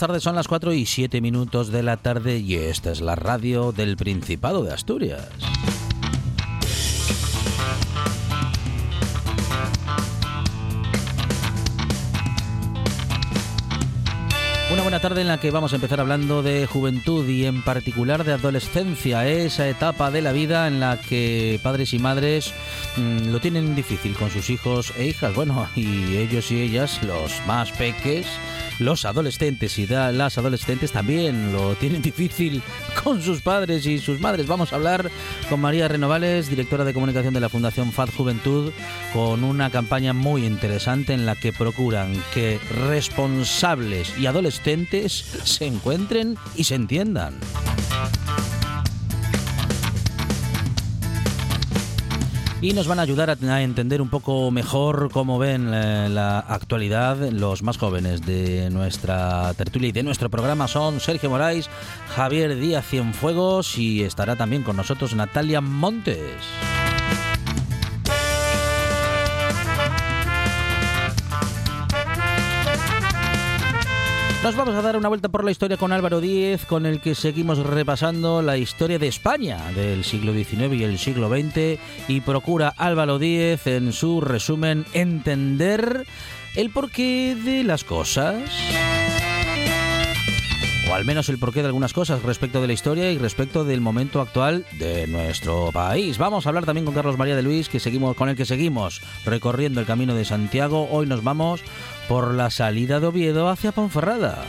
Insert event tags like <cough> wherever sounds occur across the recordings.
Tardes. Son las 4 y 7 minutos de la tarde y esta es la radio del Principado de Asturias. Una buena tarde en la que vamos a empezar hablando de juventud y en particular de adolescencia, esa etapa de la vida en la que padres y madres mmm, lo tienen difícil con sus hijos e hijas, bueno, <laughs> y ellos y ellas, los más peques, los adolescentes y las adolescentes también lo tienen <laughs> difícil con sus padres y sus madres. Vamos a hablar con María Renovales, directora de comunicación de la Fundación FAD Juventud, con una campaña muy interesante en la que procuran que responsables y adolescentes se encuentren y se entiendan. Y nos van a ayudar a, entender un poco mejor cómo ven eh, la actualidad los más jóvenes de nuestra tertulia y de nuestro programa son Sergio Moraes, Javier Díaz Cienfuegos y estará también con nosotros Natalia Montes. Nos vamos a dar una vuelta por la historia con Álvaro Díez, con el que seguimos repasando la historia de España del siglo XIX y el siglo XX y procura Álvaro Díez en su resumen entender el porqué de las cosas o al menos el porqué de algunas cosas respecto de la historia y respecto del momento actual de nuestro país. Vamos a hablar también con Carlos María de Luis, que seguimos con el que seguimos recorriendo el camino de Santiago. Hoy nos vamos por la salida de Oviedo hacia Ponferrada.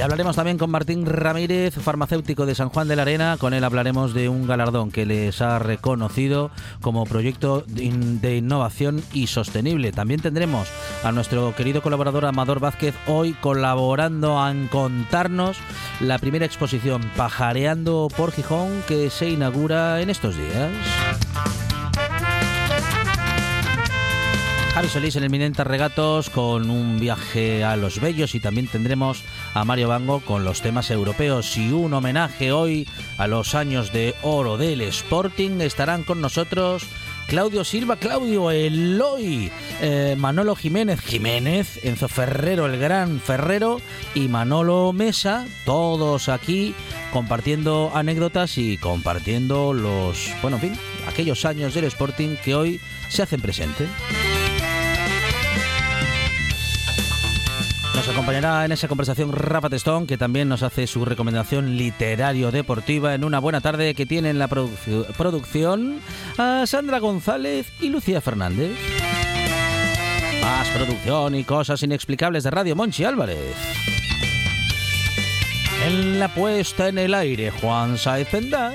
Y hablaremos también con Martín Ramírez, farmacéutico de San Juan de la Arena. Con él hablaremos de un galardón que les ha reconocido como proyecto de innovación y sostenible. También tendremos a nuestro querido colaborador Amador Vázquez hoy colaborando en contarnos la primera exposición Pajareando por Gijón que se inaugura en estos días. Javi Solís en el Minenta Regatos con un viaje a los bellos y también tendremos a Mario Bango con los temas europeos y un homenaje hoy a los años de oro del Sporting. Estarán con nosotros Claudio Silva, Claudio Eloy, eh, Manolo Jiménez, Jiménez, Enzo Ferrero, el gran Ferrero y Manolo Mesa, todos aquí compartiendo anécdotas y compartiendo los, bueno, en fin, aquellos años del Sporting que hoy se hacen presente. Acompañará en esa conversación Rafa Testón, que también nos hace su recomendación literario-deportiva en una buena tarde que tiene en la producción a Sandra González y Lucía Fernández. Más producción y cosas inexplicables de Radio Monchi Álvarez. En la puesta en el aire, Juan Saez Pendas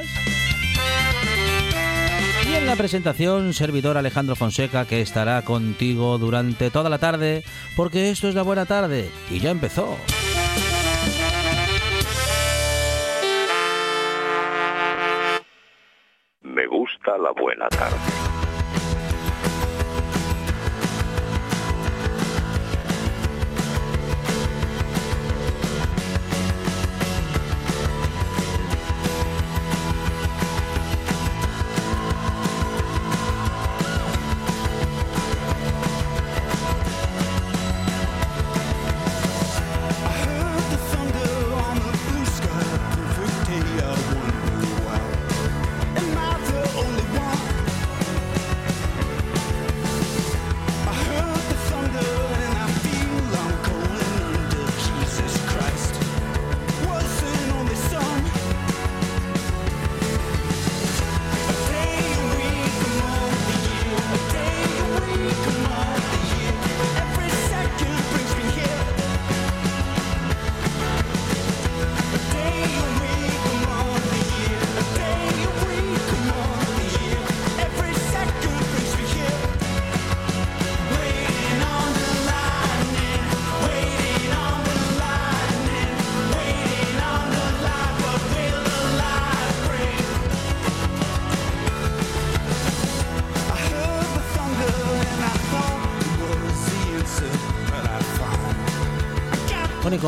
en la presentación, servidor Alejandro Fonseca, que estará contigo durante toda la tarde, porque esto es la buena tarde y ya empezó. Me gusta la buena tarde.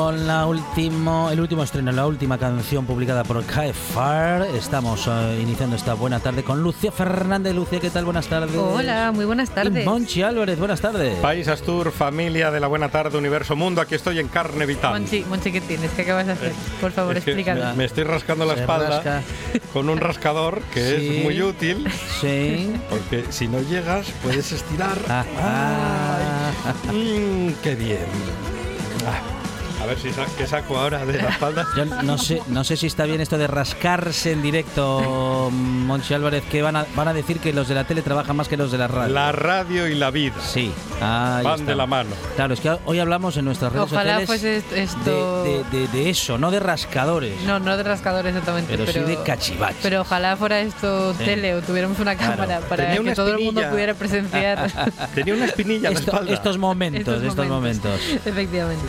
Con la último, el último estreno, la última canción publicada por KFAR, estamos eh, iniciando esta buena tarde con Lucia Fernández. Lucia, ¿qué tal? Buenas tardes. Hola, muy buenas Y tardes. Monchi Álvarez, buenas tardes. País Astur, familia de la buena tarde, universo mundo, aquí estoy en carne vital. Monchi, Monchi, ¿qué tienes? ¿Qué acabas de hacer? Por favor, Es que me, me estoy rascando la Se espalda rasca. con un rascador que Sí. es muy útil Sí. porque si no llegas puedes estirar. Ah, ah. Mm, qué bien. Ah, a ver si sa- qué saco ahora de la espalda. Yo no sé, no sé si está bien esto de rascarse en directo, Monchi Álvarez, que van a, van a decir que los de la tele trabajan más que los de la radio. La radio y la vida Sí, ahí van está. de la mano. Claro, es que hoy hablamos en nuestras redes Ojalá sociales fuese esto... de, de- de- de eso, no de rascadores, No, no de rascador exactamente, pero, pero, sí de cachivaches. Pero ojalá fuera esto Sí. tele o tuviéramos una Claro. cámara para Tenía que todo el mundo pudiera presenciar <laughs> Tenía una espinilla en la espalda. estos momentos, estos, momentos. <laughs> Efectivamente.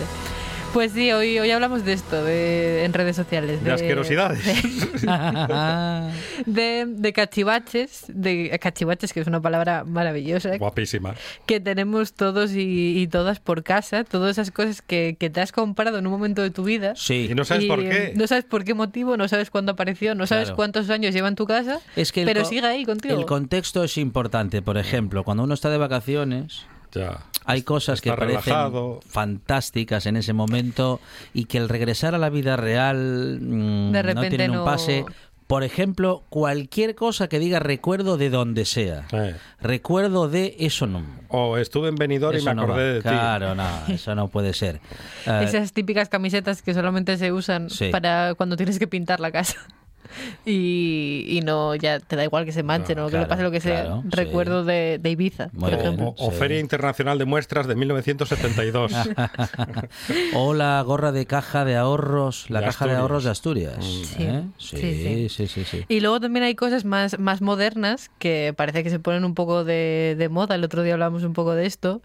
Pues sí, hoy, hoy hablamos de esto de, en redes sociales. de asquerosidades. <laughs> De, de cachivaches, de cachivaches, que es una palabra maravillosa, Guapísima. que tenemos todos y, y todas por casa, todas esas cosas que, que te has comprado en un momento de tu vida. sí, Y no sabes y, por qué. No sabes por qué motivo, no sabes cuándo apareció, no sabes Claro. cuántos años lleva en tu casa, es que pero sigue ahí contigo. El contexto es importante. Por ejemplo, cuando uno está de vacaciones, Ya. hay cosas que parecen relajado. fantásticas en ese momento y que al regresar a la vida real mm, De no tienen un pase. Por ejemplo, cualquier cosa que diga recuerdo de donde sea. Eh. Recuerdo de eso no. O estuve en Benidorm y Eso me no acordé va. de ti. Claro, no, eso no puede ser. <laughs> Eh, Esas típicas camisetas que solamente se usan Sí. para cuando tienes que pintar la casa. Y, y no, ya te da igual que se manchen Ah, o que claro, le pase lo que sea. claro, sí. Recuerdo de, de Ibiza, Muy por bien. ejemplo. O, o Sí. Feria Internacional de Muestras de 1972. o la gorra de caja de ahorros, la De caja de Asturias. ahorros de Asturias. Sí. ¿eh? Sí, sí, sí. sí, sí, sí. Y luego también hay cosas más, más modernas que parece que se ponen un poco de, de moda. El otro día hablamos un poco de esto.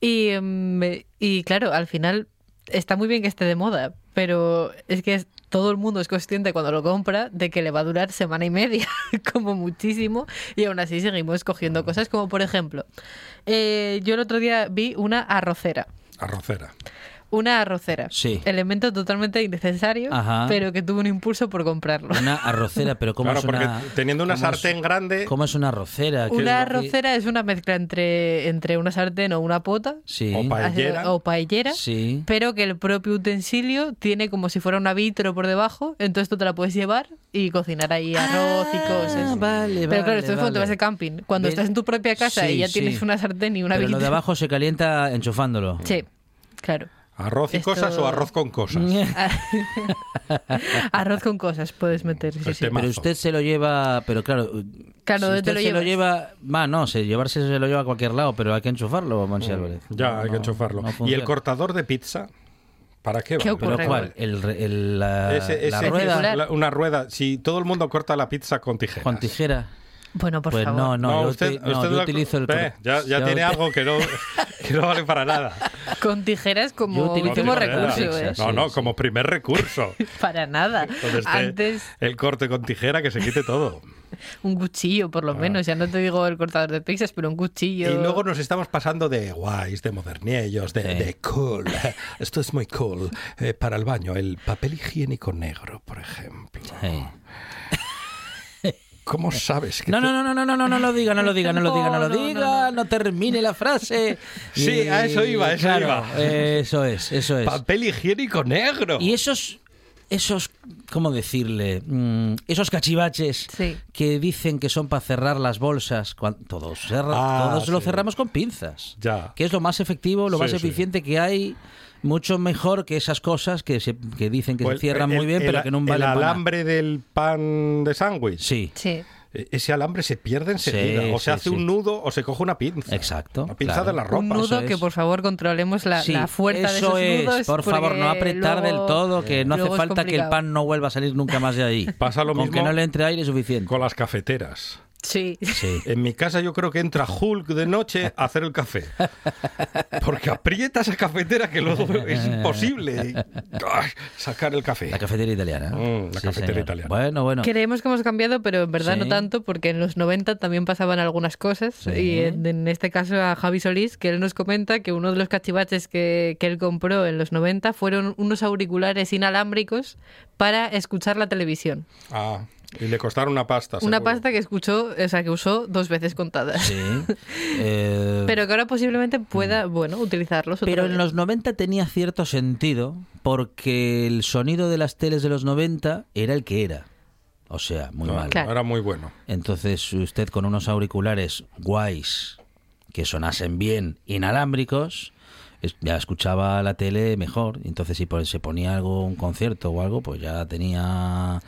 Y, mm, y claro, al final está muy bien que esté de moda, pero es que es- todo el mundo es consciente cuando lo compra de que le va a durar semana y media, <laughs> como muchísimo, y aún así seguimos escogiendo cosas como, por ejemplo, eh, yo el otro día vi una arrocera. Arrocera. Una arrocera. Sí. Elemento totalmente innecesario, Ajá. pero que tuvo un impulso por comprarlo. Una arrocera, pero ¿cómo Claro, es porque una... teniendo una es- sartén grande, ¿Cómo es una arrocera? ¿Qué es Una arrocera es una mezcla entre, entre una sartén o una pota Sí. O pa- Paellera. así- o paellera, Sí. pero que el propio utensilio tiene como si fuera una vitro por debajo, entonces tú te la puedes llevar y cocinar ahí arroz y cosas. Ah, vale, pero claro, vale, esto es cuando te vale. vas de camping. Cuando Ve- estás en tu propia casa Sí, y ya sí. tienes una sartén y una Pero vitro. lo de abajo se calienta enchufándolo. Sí, claro. Arroz y Esto- cosas o arroz con cosas. <laughs> arroz con cosas puedes meter. sí, sí. Pero usted se lo lleva, pero claro, Claro, si ¿dónde usted te lo se lo lleva, va, no, se llevarse se lo lleva a cualquier lado, pero hay que enchufarlo, Monsi Álvarez. Ya, No, hay que enchufarlo. no ¿Y el cortador de pizza? ¿Para qué? ¿Qué ocurre? ¿Pero cuál? El, re- el- la, Ese- la ese- rueda la- una rueda. Si todo el mundo corta la pizza con tijeras. con tijera. Bueno, por pues favor. no, no, yo, usted, no, usted yo la- utilizo el... Cor- ya ya yo tiene algo que no, <laughs> que no vale para nada. Con tijeras como último recurso, ¿eh? No, no, como primer recurso. <laughs> Para nada. Esté Antes el corte con tijera que se quite todo. un cuchillo, por lo menos. Ya no te digo el cortador de pizzas, pero un cuchillo. Ah. Y luego nos estamos pasando de guays, de modernillos, de, Sí. de cool. <laughs> Esto es muy cool. Eh, para el baño, el papel higiénico negro, por ejemplo. Sí. ¿Cómo sabes que No, te- no, no, no, no, no, no, no lo diga, no lo diga, no lo diga, no lo <laughs> No, no, diga, no termine la frase. Sí, a eso iba, eso claro, iba. Eso es, eso es. Papel higiénico negro. Y esos, esos, ¿cómo decirle? Mm, esos cachivaches Sí. que dicen que son para cerrar las bolsas, cuan- todos, cerra- Ah, todos lo sí. cerramos con pinzas. Ya. Que es lo más efectivo, lo Sí, más sí. eficiente que hay. Mucho mejor que esas cosas que, se, que dicen que Pues se cierran el- muy bien, el- pero que no valen El alambre del pan de sándwich. Sí, Sí. E- Ese alambre se pierde enseguida. Sí, o se sí, hace sí. un nudo o se coge una pinza. Exacto, Una pinza claro. de la ropa. Un nudo eso que es. por favor controlemos la, Sí, la fuerza de eso esos es, nudos. por favor, no apretar del luego- todo, que no hace es falta que el pan no vuelva a salir nunca más de ahí. Pasa lo Con mismo que no le entre aire es suficiente. Con las cafeteras. Sí. Sí. <laughs> En mi casa yo creo que entra Hulk de noche a hacer el café. Porque aprieta esa cafetera que luego <laughs> es imposible ¡ay! sacar el café. La cafetería italiana. Mm, la cafetería señor. italiana. Bueno, bueno. Creemos que hemos cambiado, pero en verdad Sí. no tanto, porque en los 90 también pasaban algunas cosas. Sí. Y en, en este caso a Javi Solís, que él nos comenta que uno de los cachivaches que, que él compró en los 90 fueron unos auriculares inalámbricos para escuchar la televisión. Ah, y le costaron una pasta. Una seguro. pasta que escuchó, o sea, que usó dos veces contadas. Sí. <laughs> Eh, Pero que ahora posiblemente pueda, bueno, utilizarlos. Pero vez. en los 90 tenía cierto sentido porque el sonido de las teles de los 90 era el que era. O sea, muy No, mal. Claro. Era muy bueno. Entonces usted con unos auriculares guays que sonasen bien, inalámbricos, ya escuchaba la tele mejor. Entonces si por- se ponía algo, un concierto o algo, pues ya tenía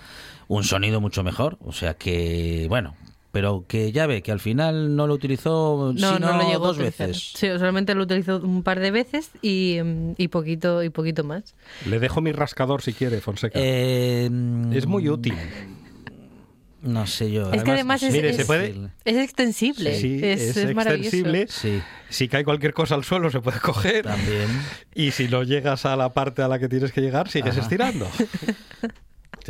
un sonido mucho mejor. O sea que, bueno, pero que ya ve que al final no lo utilizó No, sino no lo llegó dos veces. Sí, solamente lo utilizó un par de veces y, mm, y poquito y poquito más. Le dejo mi rascador si quiere, Fonseca. Eh, es muy útil. No sé yo. Es que además es, mire, es- se puede- es extensible. Sí, es, es, es maravilloso. extensible. Sí, Si cae cualquier cosa al suelo se puede coger. también. Y si no llegas a la parte a la que tienes que llegar, sigues Ajá. estirando. <laughs>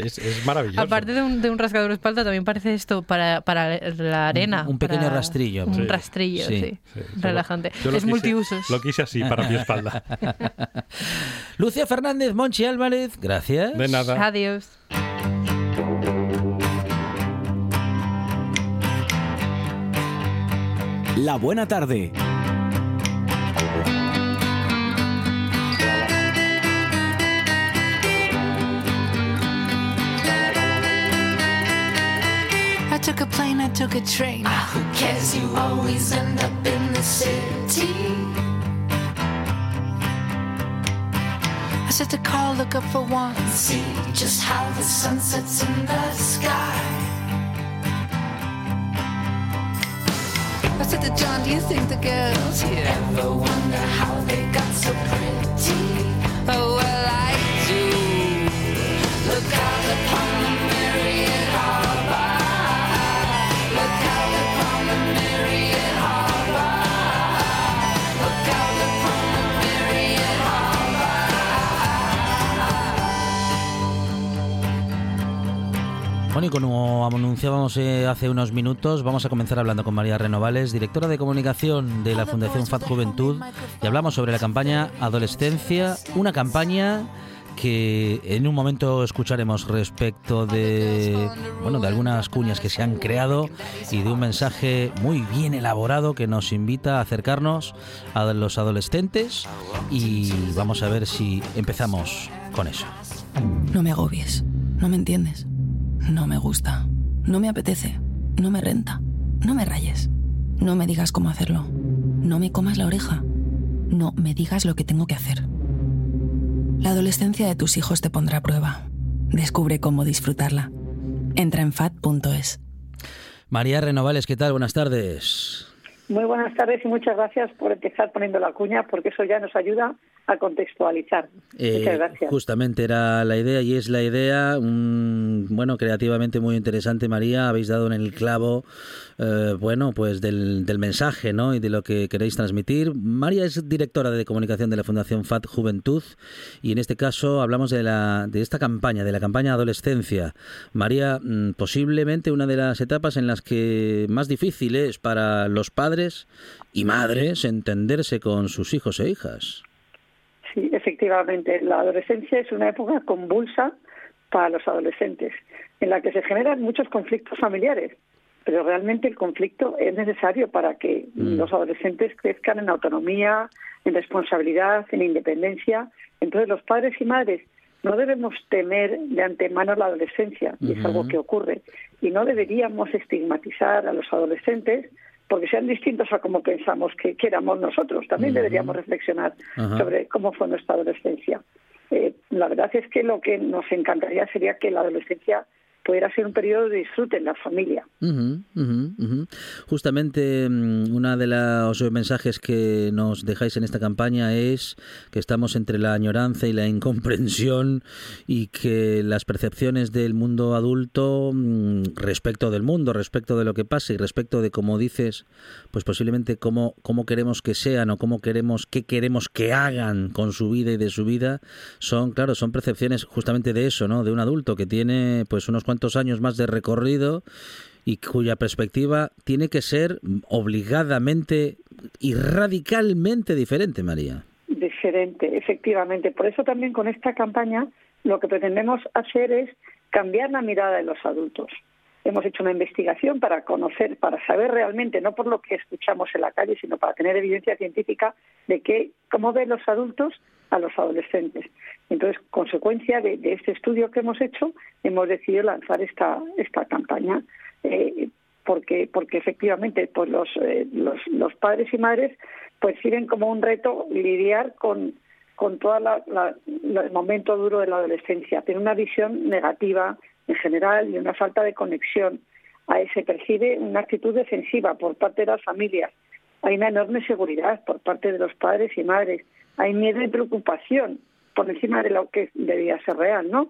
Es, es maravilloso. Aparte de un, de un rascador de espalda, también parece esto para, para la arena. un pequeño para- rastrillo. Un Sí. rastrillo, Sí. sí. Sí, yo lo- Relajante. yo lo es quise- multiusos. Lo quise así para mi espalda. <laughs> Lucia Fernández, Monchi Álvarez, gracias. De nada. Adiós. La buena tarde. Took a plane, I took a train. Ah, who cares? You always end up in the city. I set the car, look up for one. See just how the sun sets in the sky. I said to John, do you think the girls here ever wonder how they got so pretty? Oh, Y como anunciábamos eh, hace unos minutos, vamos a comenzar hablando con María Renovales, directora de comunicación de la Fundación FAD Juventud, y hablamos sobre la campaña Adolescencia, una campaña que en un momento escucharemos respecto de bueno de algunas cuñas que se han creado y de un mensaje muy bien elaborado que nos invita a acercarnos a los adolescentes y vamos a ver si empezamos con eso. No me agobies. No me entiendes. No me gusta. No me apetece. No me renta. No me rayes. No me digas cómo hacerlo. No me comas la oreja. No me digas lo que tengo que hacer. La adolescencia de tus hijos te pondrá a prueba. Descubre cómo disfrutarla. Entra en fat.es. María Renovales, ¿qué tal? Buenas tardes. Muy buenas tardes y muchas gracias por empezar poniendo la cuña, porque eso ya nos ayuda a contextualizar. Eh, muchas gracias. Justamente era la idea y es la idea, un, bueno, creativamente muy interesante, María. Habéis dado en el clavo, eh, bueno, pues del, del mensaje, ¿no? Y de lo que queréis transmitir. María es directora de comunicación de la Fundación FAT Juventud y en este caso hablamos de la de esta campaña, de la campaña Adolescencia. María, mm, posiblemente una de las etapas en las que más difícil es para los padres y madres entenderse con sus hijos e hijas. Efectivamente, la adolescencia es una época convulsa para los adolescentes, en la que se generan muchos conflictos familiares, pero realmente el conflicto es necesario para que Mm. los adolescentes crezcan en autonomía, en responsabilidad, en independencia. Entonces, los padres y madres no debemos temer de antemano la adolescencia, y es algo que ocurre, y no deberíamos estigmatizar a los adolescentes porque sean distintos a como pensamos que, que éramos nosotros. También deberíamos reflexionar sobre cómo fue nuestra adolescencia. Eh, la verdad es que lo que nos encantaría sería que la adolescencia pudiera ser un periodo de disfrute en la familia. Justamente mm, uno de los mensajes que nos dejáis en esta campaña es que estamos entre la añoranza y la incomprensión y que las percepciones del mundo adulto mm, respecto del mundo, respecto de lo que pasa y respecto de cómo dices, pues posiblemente cómo, cómo queremos que sean o cómo queremos, qué queremos que hagan con su vida y de su vida, son, claro, son percepciones justamente de eso, ¿no? De un adulto que tiene pues unos cuantos años más de recorrido y cuya perspectiva tiene que ser obligadamente y radicalmente diferente, María. Diferente, efectivamente. Por eso también con esta campaña lo que pretendemos hacer es cambiar la mirada de los adultos. Hemos hecho una investigación para conocer, para saber realmente, no por lo que escuchamos en la calle, sino para tener evidencia científica de que, cómo ven los adultos a los adolescentes. Entonces, consecuencia de, este estudio que hemos hecho, hemos decidido lanzar esta, esta campaña. Eh, porque porque efectivamente pues los, eh, los los padres y madres pues sirven como un reto lidiar con con todo la, la, el momento duro de la adolescencia tiene una visión negativa en general y una falta de conexión Ahí se percibe una actitud defensiva por parte de las familias hay una enorme seguridad por parte de los padres y madres hay miedo y preocupación por encima de lo que debía ser real no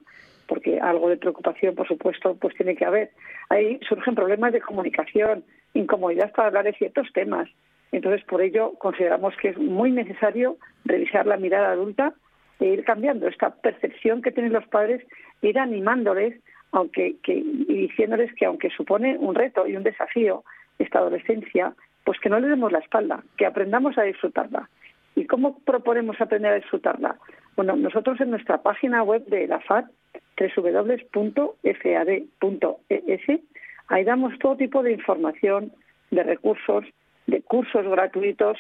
porque algo de preocupación, por supuesto, pues tiene que haber. Ahí surgen problemas de comunicación, incomodidad para hablar de ciertos temas. Entonces, por ello, consideramos que es muy necesario revisar la mirada adulta e ir cambiando esta percepción que tienen los padres, ir animándoles aunque que, y diciéndoles que aunque supone un reto y un desafío esta adolescencia, pues que no le demos la espalda, que aprendamos a disfrutarla. ¿Y cómo proponemos aprender a disfrutarla? Bueno, nosotros en nuestra página web de la FAD www.fad.es. Ahí damos todo tipo de información, de recursos, de cursos gratuitos,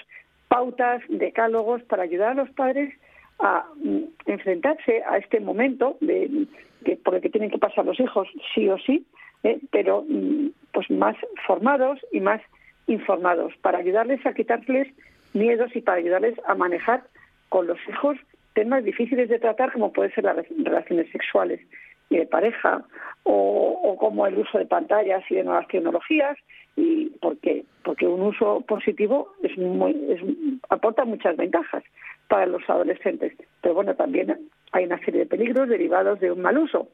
pautas, decálogos para ayudar a los padres a mm, enfrentarse a este momento de, por el que tienen que pasar los hijos sí o sí, eh, pero mm, pues más formados y más informados para ayudarles a quitarles miedos y para ayudarles a manejar con los hijos temas difíciles de tratar como pueden ser las relaciones sexuales y de pareja o, como el uso de pantallas y de nuevas tecnologías y porque porque un uso positivo es muy es, aporta muchas ventajas para los adolescentes. Pero bueno también hay una serie de peligros derivados de un mal uso.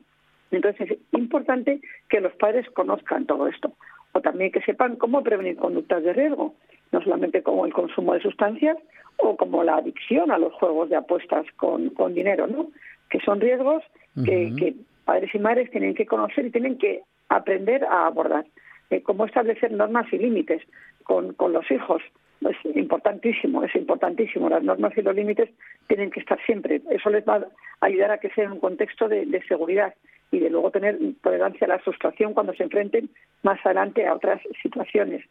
Entonces es importante que los padres conozcan todo esto o también que sepan cómo prevenir conductas de riesgo no solamente como el consumo de sustancias o como la adicción a los juegos de apuestas con, con dinero, ¿no? Que son riesgos que, que padres y madres tienen que conocer y tienen que aprender a abordar. Eh, cómo establecer normas y límites con, con los hijos. Es importantísimo, es importantísimo. Las normas y los límites tienen que estar siempre. Eso les va a ayudar a que sea un contexto de, de seguridad y de luego tener tolerancia a la frustración cuando se enfrenten más adelante a otras situaciones.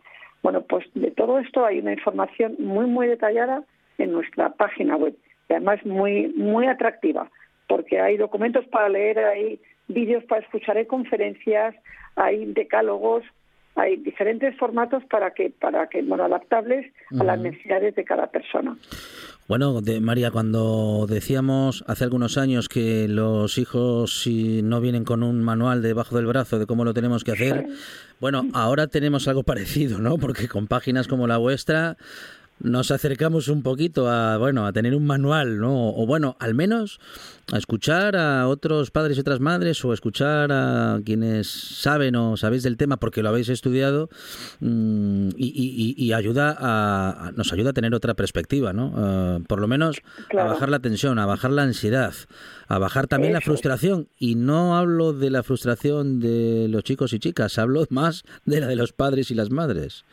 Bueno, pues de todo esto hay una información muy, muy detallada en nuestra página web y además muy, muy atractiva porque hay documentos para leer, hay vídeos para escuchar, hay conferencias, hay decálogos, hay diferentes formatos para que, para que, bueno, adaptables a las necesidades de cada persona. Bueno, de, María, cuando decíamos hace algunos años que los hijos si no vienen con un manual debajo del brazo de cómo lo tenemos que hacer, bueno, ahora tenemos algo <laughs> parecido, ¿no? Porque con páginas como la vuestra nos acercamos un poquito a bueno a tener un manual no o bueno al menos a escuchar a otros padres y otras madres o escuchar a quienes saben o sabéis del tema porque lo habéis estudiado mmm, y, y, y, ayuda a, nos ayuda a tener otra perspectiva no uh, por lo menos claro. a bajar la tensión a bajar la ansiedad a bajar también Eso. la frustración y no hablo de la frustración de los chicos y chicas hablo más de la de los padres y las madres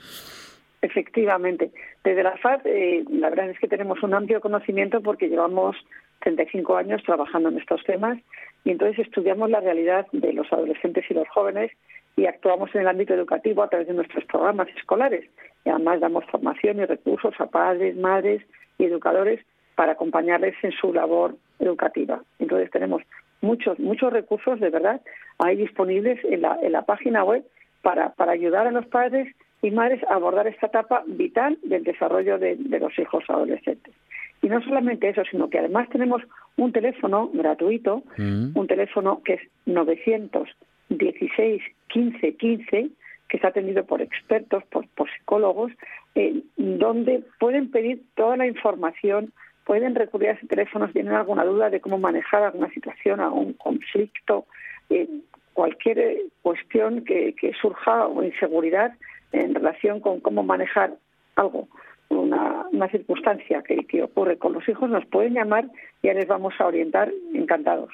Efectivamente. Desde la FAD, eh, la verdad es que tenemos un amplio conocimiento porque llevamos 35 años trabajando en estos temas y entonces estudiamos la realidad de los adolescentes y los jóvenes y actuamos en el ámbito educativo a través de nuestros programas escolares. Y además damos formación y recursos a padres, madres y educadores para acompañarles en su labor educativa. Entonces tenemos muchos, muchos recursos de verdad ahí disponibles en la, en la página web para, para ayudar a los padres y madres a abordar esta etapa vital del desarrollo de, de, los hijos adolescentes. Y no solamente eso, sino que además tenemos un teléfono gratuito, mm. un teléfono que es 900 16 15 15 que está atendido por expertos, por, por psicólogos, eh, donde pueden pedir toda la información, pueden recurrir a ese teléfono si tienen alguna duda de cómo manejar alguna situación, algún conflicto, eh, cualquier eh, cuestión que, que surja o inseguridad en relación con cómo manejar algo, una, circunstancia que, que ocurre con los hijos, nos pueden llamar y ya les vamos a orientar encantados.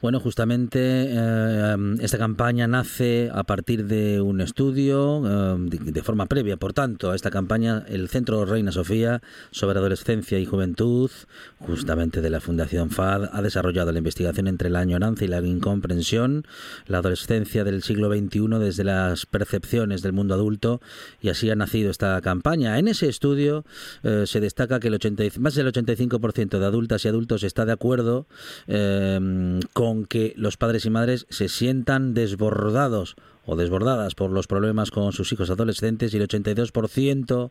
Bueno, justamente eh, esta campaña nace a partir de un estudio eh, de, forma previa, por tanto, a esta campaña el Centro Reina Sofía sobre Adolescencia y Juventud, justamente de la Fundación FAD, ha desarrollado la investigación entre la añoranza y la incomprensión, la adolescencia del siglo XXI desde las percepciones del mundo adulto y así ha nacido esta campaña. En ese estudio eh, se destaca que el 80, más del 85% de adultas y adultos está de acuerdo con que los padres y madres se sientan desbordados o desbordadas por los problemas con sus hijos adolescentes y el 82%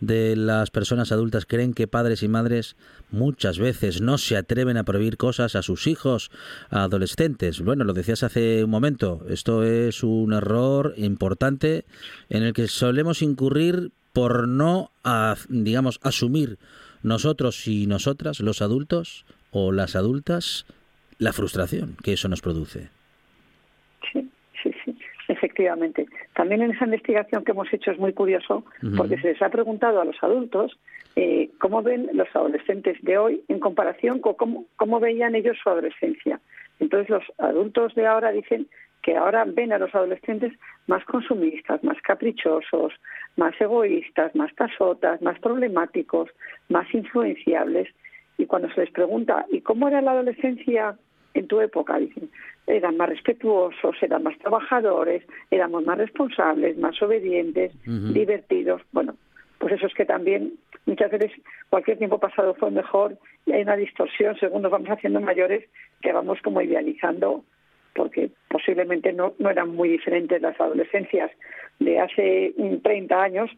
de las personas adultas creen que padres y madres muchas veces no se atreven a prohibir cosas a sus hijos adolescentes. Bueno, lo decías hace un momento, esto es un error importante en el que solemos incurrir por no, digamos, asumir nosotros y nosotras, los adultos o las adultas, la frustración que eso nos produce. Sí, sí, sí, efectivamente. También en esa investigación que hemos hecho es muy curioso porque se les ha preguntado a los adultos eh, cómo ven los adolescentes de hoy en comparación con cómo, cómo veían ellos su adolescencia. Entonces los adultos de ahora dicen que ahora ven a los adolescentes más consumistas, más caprichosos, más egoístas, más pasotas, más problemáticos, más influenciables. Y cuando se les pregunta, ¿y cómo era la adolescencia en tu época, dicen, eran más respetuosos, eran más trabajadores, éramos más responsables, más obedientes, uh -huh. divertidos. Bueno, pues eso es que también muchas veces cualquier tiempo pasado fue mejor y hay una distorsión según nos vamos haciendo mayores que vamos como idealizando porque posiblemente no, no eran muy diferentes las adolescencias de hace 30 años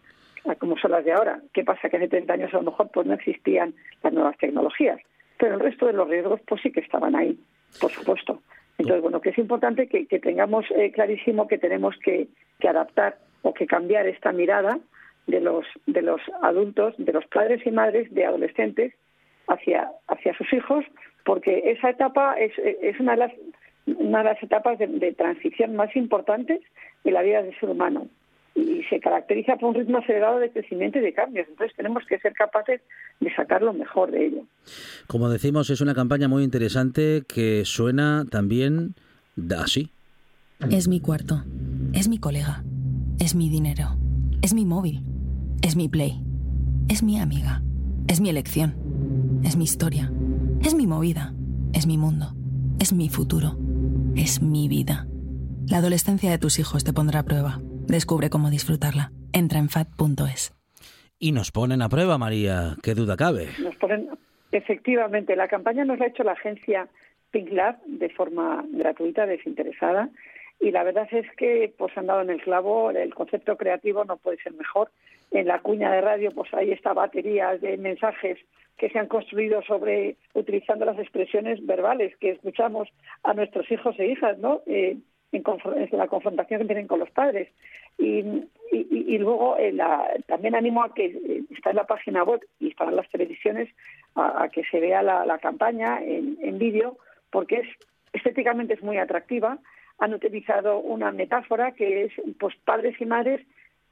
a como son las de ahora. ¿Qué pasa? Que hace 30 años a lo mejor pues no existían las nuevas tecnologías, pero el resto de los riesgos pues sí que estaban ahí por supuesto. Entonces, bueno, que es importante que, que tengamos eh, clarísimo que tenemos que, que, adaptar o que cambiar esta mirada de los, de los adultos, de los padres y madres de adolescentes hacia, hacia sus hijos, porque esa etapa es, es una, de las, una de las etapas de, de transición más importantes de la vida del ser humano y se caracteriza por un ritmo acelerado de crecimiento y de cambios. Entonces tenemos que ser capaces de sacar lo mejor de ello. Como decimos, es una campaña muy interesante que suena también así. Es mi cuarto, es mi colega, es mi dinero, es mi móvil, es mi play, es mi amiga, es mi elección, es mi historia, es mi movida, es mi mundo, es mi futuro, es mi vida. La adolescencia de tus hijos te pondrá a prueba. Descubre cómo disfrutarla. Entra en fat.es. Y nos ponen a prueba, María, qué duda cabe. Nos ponen, efectivamente, la campaña nos la ha hecho la agencia Pink Lab de forma gratuita, desinteresada, y la verdad es que pues han dado en el clavo, el concepto creativo no puede ser mejor. En la cuña de radio pues hay esta batería de mensajes que se han construido sobre utilizando las expresiones verbales que escuchamos a nuestros hijos e hijas, ¿no? Eh, en, en, la confrontación que tienen con los padres. Y, y, y luego eh, la, también animo a que eh, está en la página web y están en las televisiones a, a que se vea la, la campaña en, en vídeo porque es estéticamente es muy atractiva. Han utilizado una metáfora que es pues padres y madres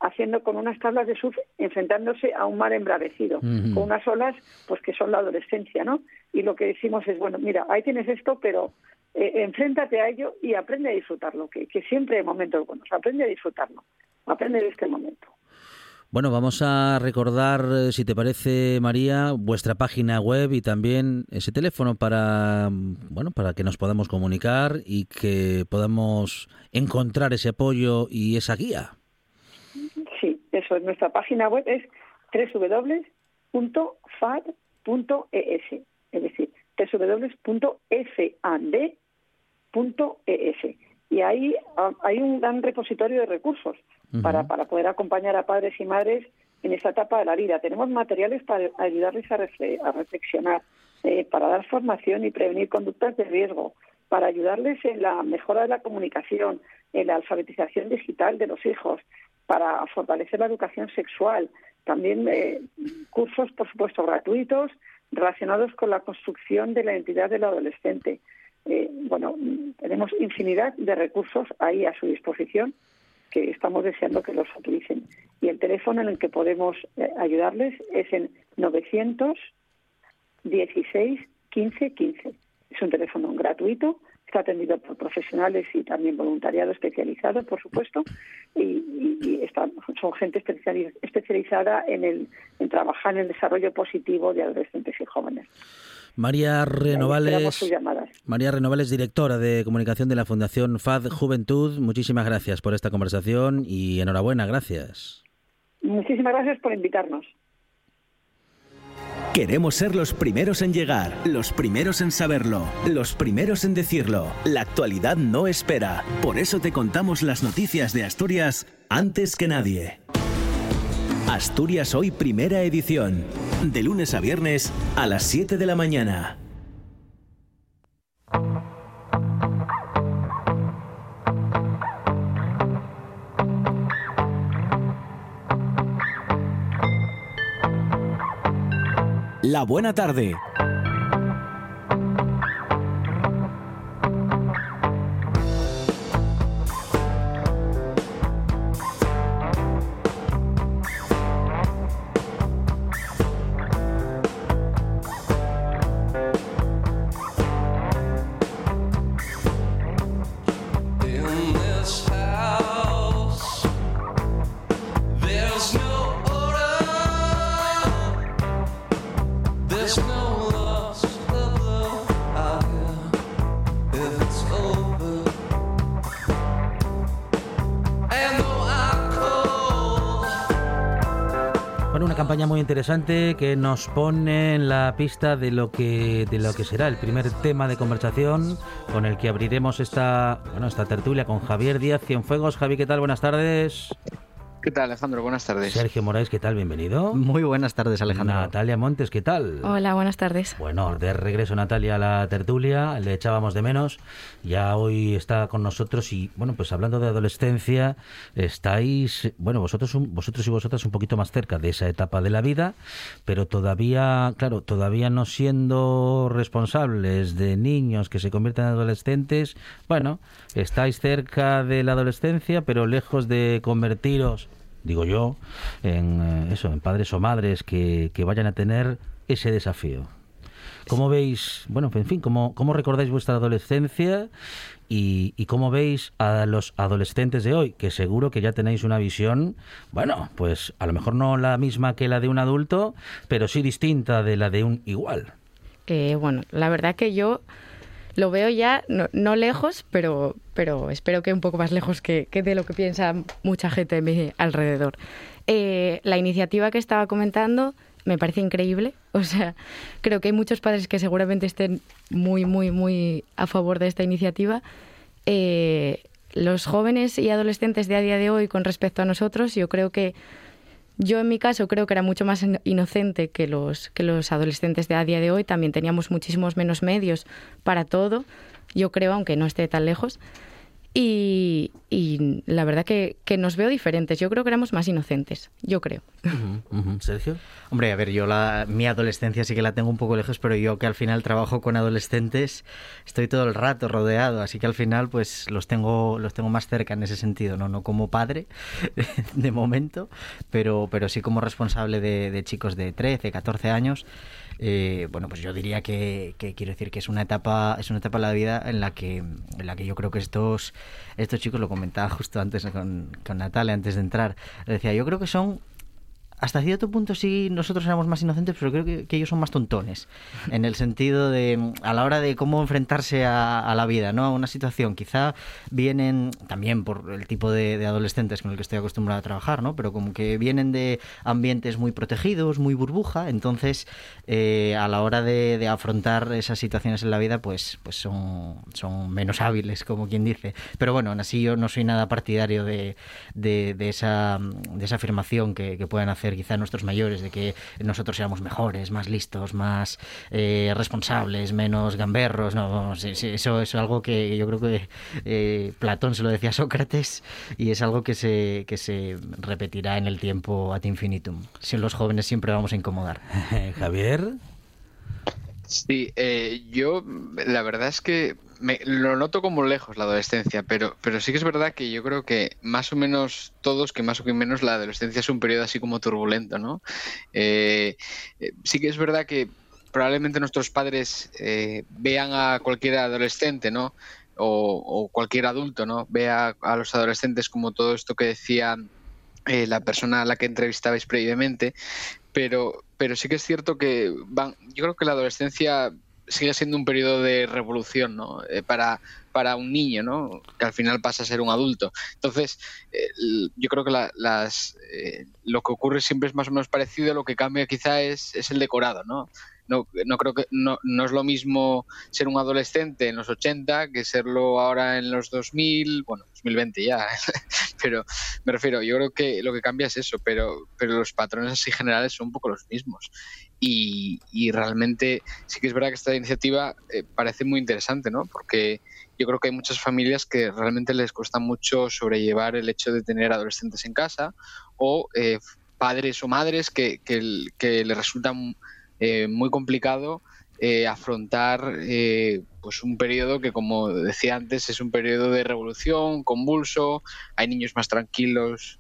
haciendo con unas tablas de surf enfrentándose a un mar embravecido, uh -huh. con unas olas pues que son la adolescencia, ¿no? Y lo que decimos es, bueno, mira, ahí tienes esto, pero eh, enfréntate a ello y aprende a disfrutarlo, que, que siempre hay momentos buenos, aprende a disfrutarlo, aprende de este momento. Bueno, vamos a recordar, eh, si te parece, María, vuestra página web y también ese teléfono para, bueno, para que nos podamos comunicar y que podamos encontrar ese apoyo y esa guía. Sí, eso es. Nuestra página web es www.fad.es, es decir, www.fad.es. Y ahí hay un gran repositorio de recursos uh -huh. para, para poder acompañar a padres y madres en esta etapa de la vida. Tenemos materiales para ayudarles a, refle a reflexionar, eh, para dar formación y prevenir conductas de riesgo, para ayudarles en la mejora de la comunicación, en la alfabetización digital de los hijos, para fortalecer la educación sexual. También eh, cursos, por supuesto, gratuitos relacionados con la construcción de la identidad del adolescente. Eh, bueno, tenemos infinidad de recursos ahí a su disposición que estamos deseando que los utilicen. Y el teléfono en el que podemos eh, ayudarles es en 916 15 15. Es un teléfono gratuito, está atendido por profesionales y también voluntariado especializado, por supuesto, y, y- son gente especiali- especializada en, el, en trabajar en el desarrollo positivo de adolescentes y jóvenes. María Renovales. María Renovales, directora de comunicación de la Fundación FAD Juventud, muchísimas gracias por esta conversación y enhorabuena, gracias. Muchísimas gracias por invitarnos. Queremos ser los primeros en llegar, los primeros en saberlo, los primeros en decirlo. La actualidad no espera. Por eso te contamos las noticias de Asturias antes que nadie. Asturias Hoy Primera Edición. De lunes a viernes a las 7 de la mañana. La buena tarde. Muy interesante que nos pone en la pista de lo que de lo que será el primer tema de conversación con el que abriremos esta bueno esta tertulia con Javier Díaz Cienfuegos. Javi, ¿qué tal? Buenas tardes. ¿Qué tal, Alejandro? Buenas tardes. Sergio Moraes, ¿qué tal? Bienvenido. Muy buenas tardes, Alejandro. Natalia Montes, ¿qué tal? Hola, buenas tardes. Bueno, de regreso Natalia a la tertulia, le echábamos de menos, ya hoy está con nosotros y bueno, pues hablando de adolescencia, estáis, bueno, vosotros un- vosotros y vosotras un poquito más cerca de esa etapa de la vida, pero todavía, claro, todavía no siendo responsables de niños que se convierten en adolescentes, bueno, estáis cerca de la adolescencia, pero lejos de convertiros digo yo, en eh, eso, en padres o madres que, que vayan a tener ese desafío. ¿Cómo veis, bueno, en fin, cómo, cómo recordáis vuestra adolescencia y, y cómo veis a los adolescentes de hoy? Que seguro que ya tenéis una visión, bueno, pues a lo mejor no la misma que la de un adulto, pero sí distinta de la de un igual. Eh, bueno, la verdad que yo lo veo ya, no, no lejos, pero, pero espero que un poco más lejos que, que de lo que piensa mucha gente de mi alrededor. Eh, la iniciativa que estaba comentando me parece increíble. <laughs> O sea, creo que hay muchos padres que seguramente estén muy, muy, muy a favor de esta iniciativa. Eh, los jóvenes y adolescentes de a día de hoy con respecto a nosotros, yo creo que yo en mi caso creo que era mucho más in- inocente que los, que los adolescentes de a día de hoy. También teníamos muchísimos menos medios para todo, yo creo, aunque no esté tan lejos. Y, y la verdad que, que nos veo diferentes. Yo creo que éramos más inocentes, yo creo. Sergio. Hombre, a ver, yo la, mi adolescencia sí que la tengo un poco lejos, pero yo que al final trabajo con adolescentes, estoy todo el rato rodeado, así que al final pues los tengo, los tengo más cerca en ese sentido, no, no como padre <laughs> de momento, pero, pero sí como responsable de, de chicos de 13, 14 años. Eh, bueno, pues yo diría que, que quiero decir que es una etapa, es una etapa de la vida en la que, en la que yo creo que estos, estos chicos lo comentaba justo antes con, con Natalia antes de entrar. Decía, yo creo que son hasta cierto punto sí nosotros éramos más inocentes, pero creo que, que ellos son más tontones. <laughs> En el sentido de, mm, a la hora de cómo enfrentarse a, a la vida, ¿no? A una situación. Quizá vienen también por el tipo de, de adolescentes con el que estoy acostumbrado a trabajar, ¿no? Pero como que vienen de ambientes muy protegidos, muy burbuja, entonces eh, a la hora de, de afrontar esas situaciones en la vida, pues, pues son, son menos hábiles, como quien dice. Pero bueno, aún así yo no soy nada partidario de, de, de esa, de esa afirmación que, que pueden hacer creer quizá nuestros mayores de que nosotros éramos mejores, más listos, más eh, responsables, menos gamberros. No, eso es algo que yo creo que eh, Platón se lo decía a Sócrates y es algo que se, que se repetirá en el tiempo ad infinitum. Si los jóvenes siempre vamos a incomodar. <laughs> Javier. Sí, eh, yo la verdad es que me, lo noto como lejos la adolescencia, pero, pero sí que es verdad que yo creo que más o menos todos, que más o que menos la adolescencia es un periodo así como turbulento, ¿no? Eh, eh, sí que es verdad que probablemente nuestros padres eh, vean a cualquier adolescente, ¿no? O, cualquier adulto, ¿no? Vea a los adolescentes como todo esto que decía eh, la persona a la que entrevistabais previamente, pero, pero sí que es cierto que van, yo creo que la adolescencia sigue siendo un periodo de revolución ¿no? Eh, para, para un niño, ¿no? que al final pasa a ser un adulto. Entonces, eh, yo creo que la- las, eh, lo que ocurre siempre es más o menos parecido, lo que cambia quizá es, es el decorado. ¿no? No, no creo que no, no es lo mismo ser un adolescente en los 80 que serlo ahora en los 2000, bueno, 2020 ya, <laughs> pero me refiero, yo creo que lo que cambia es eso, pero, pero los patrones así generales son un poco los mismos. Y, y realmente sí que es verdad que esta iniciativa eh, parece muy interesante, ¿no? Porque yo creo que hay muchas familias que realmente les cuesta mucho sobrellevar el hecho de tener adolescentes en casa o eh, padres o madres que, que, que les resulta eh, muy complicado eh, afrontar eh, pues un periodo que, como decía antes, es un periodo de revolución, convulso, hay niños más tranquilos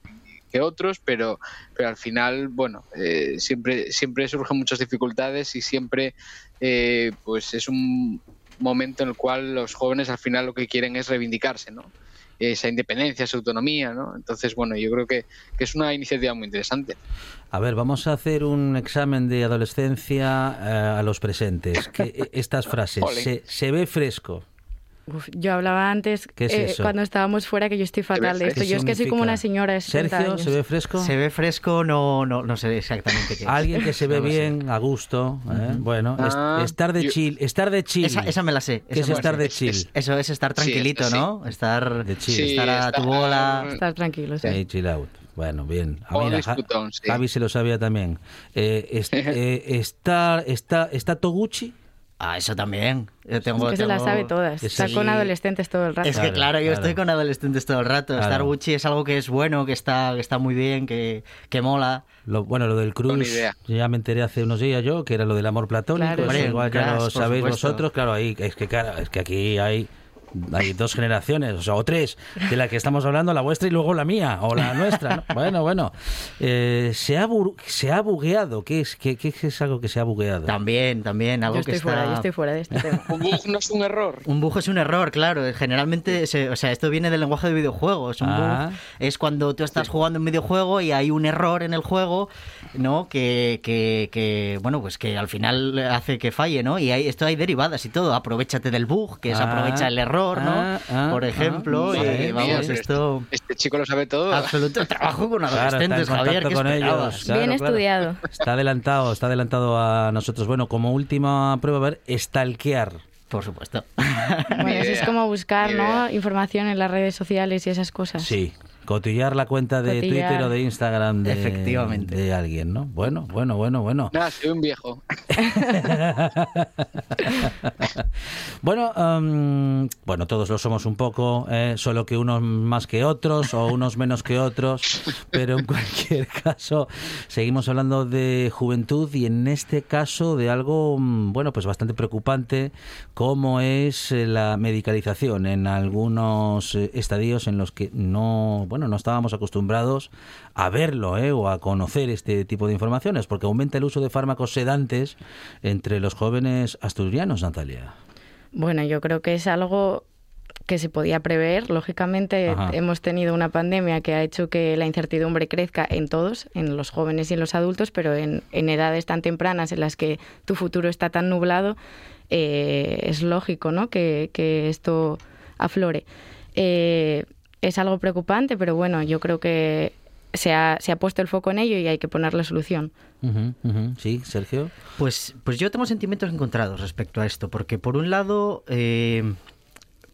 que otros, pero, pero al final, bueno, eh, siempre, siempre surgen muchas dificultades y siempre eh, pues es un momento en el cual los jóvenes al final lo que quieren es reivindicarse, ¿no? Esa independencia, esa autonomía, ¿no? Entonces, bueno, yo creo que, que es una iniciativa muy interesante. A ver, vamos a hacer un examen de adolescencia eh, a los presentes. Que, estas frases. Se ve fresco. Uf, yo hablaba antes, ¿Qué es eh, eso? cuando estábamos fuera, que yo estoy fatal de ¿Qué esto. Yo es que soy como una señora de 70 Sergio, años. ¿se ve fresco? Se ve fresco, no, no, no sé exactamente qué es. Alguien que se ve No lo sé. bien, a gusto. ¿eh? Bueno, es- Ah, estar de yo- chill. Estar de chill. Esa, esa me la sé. ¿Qué es estar sé. de chill? Eso es estar tranquilito, sí. ¿no? Estar, De chill. Sí, estar a estar- tu bola. Estar tranquilo, sí. Chill out. Bueno, bien. Ah, O mira, Ja- discutón, sí. Javi se lo sabía también. Eh, est- <laughs> eh, está, está, ¿Está Toguchi? Ah, eso también. Yo tengo, Es que se las tengo- sabe todas. Está con sí. adolescentes todo el rato. Es que Claro, claro, yo claro. estoy con adolescentes todo el rato. Claro. Estar Gucci es algo que es bueno, que está, que está muy bien, que, que mola. Lo, bueno, lo del cruz, idea. ya me enteré hace unos días yo, que era lo del amor platónico, Claro. eso Hombre, igual ya lo sabéis supuesto. vosotros, claro, ahí es que claro, es que aquí hay hay dos generaciones, o sea, o tres, de la que estamos hablando, la vuestra y luego la mía, o la nuestra. ¿no? <laughs> Bueno, bueno. Eh, se, ha se ha bugueado, ¿qué es, qué, qué es algo que se ha bugueado? También, también, algo Yo estoy que fuera, está... yo estoy fuera de este tema. <laughs> Un bug no es un error. Un bug es un error, claro. Generalmente, se- o sea, esto viene del lenguaje de videojuegos. Un Ah. bug es cuando tú estás jugando un videojuego y hay un error en el juego, ¿no? Que, que, que, bueno, pues que al final hace que falle, ¿no? Y hay, esto hay derivadas y todo. Aprovechate del bug, que es Ah. aprovecha el error, ¿no? Ah, ah, Por ejemplo, ah, y vamos, esto... Este chico lo sabe todo. Absoluto trabajo con Claro, adolescentes, en Javier, ¿qué con ellos. Claro, Bien claro. estudiado. Está adelantado, está adelantado a nosotros. Bueno, como última prueba, a ver, stalkear. Por supuesto. Bueno, eso es como buscar, ¿no? Información en las redes sociales y esas cosas. Sí, cotillar la cuenta de Cotillar. Twitter o de Instagram de, Efectivamente. de alguien, ¿no? Bueno, bueno, bueno, bueno. Nada, soy un viejo. <laughs> bueno, am, bueno, todos lo somos un poco, eh, solo que unos más que otros o unos menos que otros, pero en cualquier <laughs> caso seguimos hablando de juventud y en este caso de algo, mm, bueno, pues bastante preocupante, como es eh, la medicalización en algunos eh, estadios en los que no, bueno, no estábamos acostumbrados a verlo eh, o a conocer este tipo de informaciones, porque aumenta el uso de fármacos sedantes entre los jóvenes asturianos, Natalia. Bueno, yo creo que es algo que se podía prever. Lógicamente Ajá. hemos tenido una pandemia que ha hecho que la incertidumbre crezca en todos, en los jóvenes y en los adultos, pero en, en edades tan tempranas en las que tu futuro está tan nublado, eh, es lógico ¿no? que, que esto aflore. Eh, es algo preocupante, pero bueno, yo creo que se ha, se ha puesto el foco en ello y hay que ponerle solución. Ujú, ujú. Sí, Sergio. Pues, pues yo tengo sentimientos encontrados respecto a esto, porque por un lado, eh,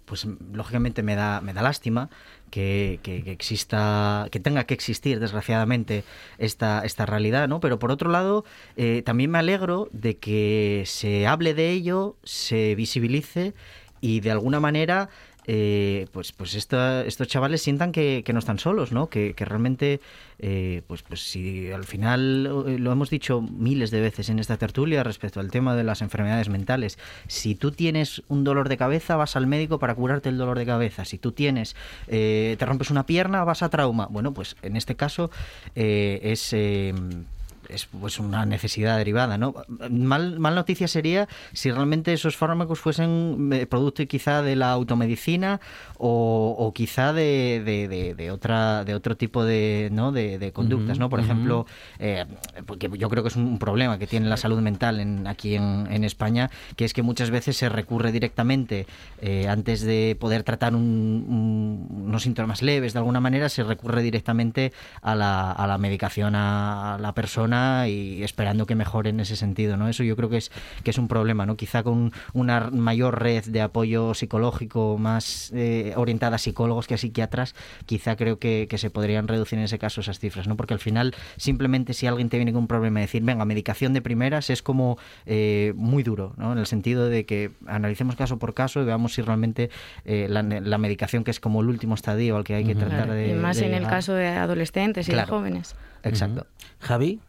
pues lógicamente me da, me da lástima que, que- que exista, que tenga que existir, desgraciadamente, esta, esta realidad, ¿no? Pero por otro lado, eh, también me alegro de que se hable de ello, se visibilice y de alguna manera eh, pues, pues esta- estos chavales sientan que, no están solos, ¿no? Que, realmente, eh, pues, pues si al final eh, lo hemos dicho miles de veces en esta tertulia respecto al tema de las enfermedades mentales, si tú tienes un dolor de cabeza, vas al médico para curarte el dolor de cabeza. Si tú tienes, eh, te rompes una pierna, vas a trauma. Bueno, pues en este caso es... es pues una necesidad derivada, ¿no? Mal, mal noticia sería si realmente esos fármacos fuesen eh, producto quizá de la automedicina o, o quizá de, de, de- de otra de otro tipo de, ¿no? de, conductas, ¿no? Por ejemplo, eh, porque yo creo que es un problema que tiene la salud mental en, aquí en, en España, que es que muchas veces se recurre directamente, eh, antes de poder tratar un- un- unos síntomas leves de alguna manera, se recurre directamente a la, a la medicación a la persona y esperando que mejore en ese sentido, ¿no? Eso yo creo que es, que es un problema, ¿no? Quizá con una mayor red de apoyo psicológico más eh, orientada a psicólogos que a psiquiatras, quizá creo que, que se podrían reducir en ese caso esas cifras, ¿no? Porque al final, simplemente si alguien te viene con un problema, decir, venga, medicación de primeras es como eh, muy duro, ¿no? En el sentido de que analicemos caso por caso y veamos si realmente eh, la, la medicación que es como el último estadio al que hay que tratar Claro, de... y más de en el caso de adolescentes y Claro. de jóvenes. Exacto. Javi.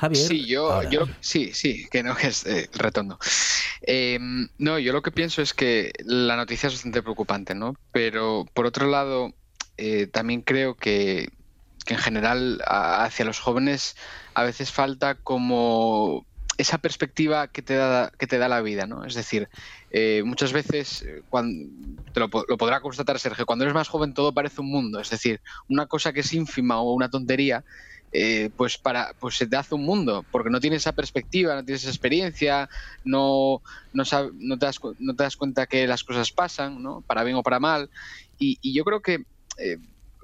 Javier. Sí, yo, ahora. yo sí, sí, que no, que es eh, redondo. Eh, no, yo lo que pienso es que la noticia es bastante preocupante, ¿no? Pero por otro lado, eh, también creo que, que en general a- hacia los jóvenes a veces falta como esa perspectiva que te da, que te da la vida, ¿no? Es decir, eh, muchas veces, eh, cuando, te lo, lo podrá constatar Sergio, cuando eres más joven todo parece un mundo, es decir, una cosa que es ínfima o una tontería, eh, pues para pues se te hace un mundo porque no tienes esa perspectiva no tienes esa experiencia no no, sab- no, te, das, no te das cuenta que las cosas pasan no para bien o para mal. Y, yo creo que eh,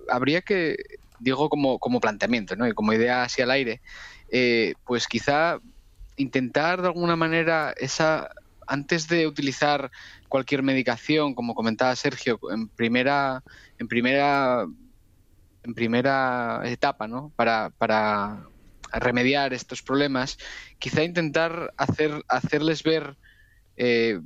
habría que digo como como planteamiento no y como idea así al aire eh, pues quizá intentar de alguna manera esa antes de utilizar cualquier medicación como comentaba Sergio en primera en primera en primera etapa, ¿no? Para, para remediar estos problemas, quizá intentar hacer, hacerles ver, eh,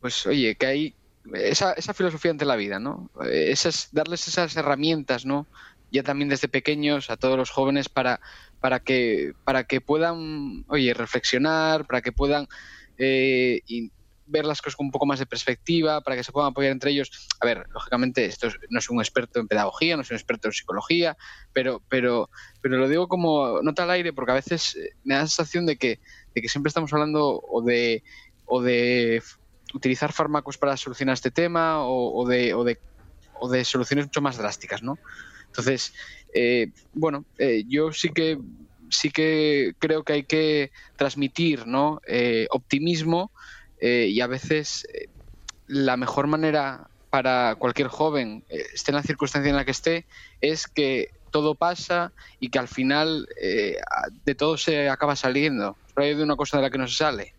pues oye, que hay esa, esa filosofía ante la vida, ¿no? Esas, darles esas herramientas, ¿no? Ya también desde pequeños a todos los jóvenes para, para, que, para que puedan, oye, reflexionar, para que puedan eh, ver las cosas con un poco más de perspectiva, para que se puedan apoyar entre ellos. A ver, lógicamente, esto es- no soy un experto en pedagogía, no soy un experto en psicología, pero, pero, pero lo digo como nota al aire porque a veces eh, me da la sensación de que, de que siempre estamos hablando o de, o de utilizar fármacos para solucionar este tema o, o de, o, de, o de soluciones mucho más drásticas, ¿no? Entonces, eh, bueno, eh, yo sí que sí que creo que hay que transmitir ¿no? Eh, optimismo eh, y a veces eh, la mejor manera para cualquier joven, eh, esté en la circunstancia en la que esté, es que todo pasa y que al final eh, de todo se acaba saliendo. Pero hay de una cosa de la que no se sale.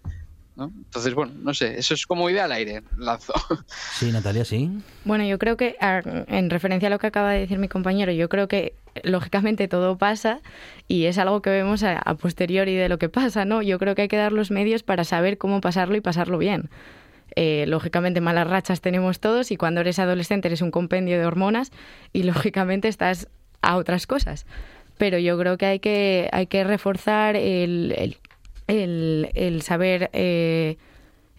¿No? Entonces, bueno, no sé, eso es como idea al aire, lanzo. <laughs> Sí, Natalia, sí. Bueno, yo creo que, a- en referencia a lo que acaba de decir mi compañero, yo creo que lógicamente todo pasa y es algo que vemos a, a posteriori de lo que pasa, ¿no? Yo creo que hay que dar los medios para saber cómo pasarlo y pasarlo bien. Eh, lógicamente malas rachas tenemos todos y cuando eres adolescente eres un compendio de hormonas y lógicamente estás a otras cosas. Pero yo creo que hay que, hay que reforzar el, el, el- el saber eh,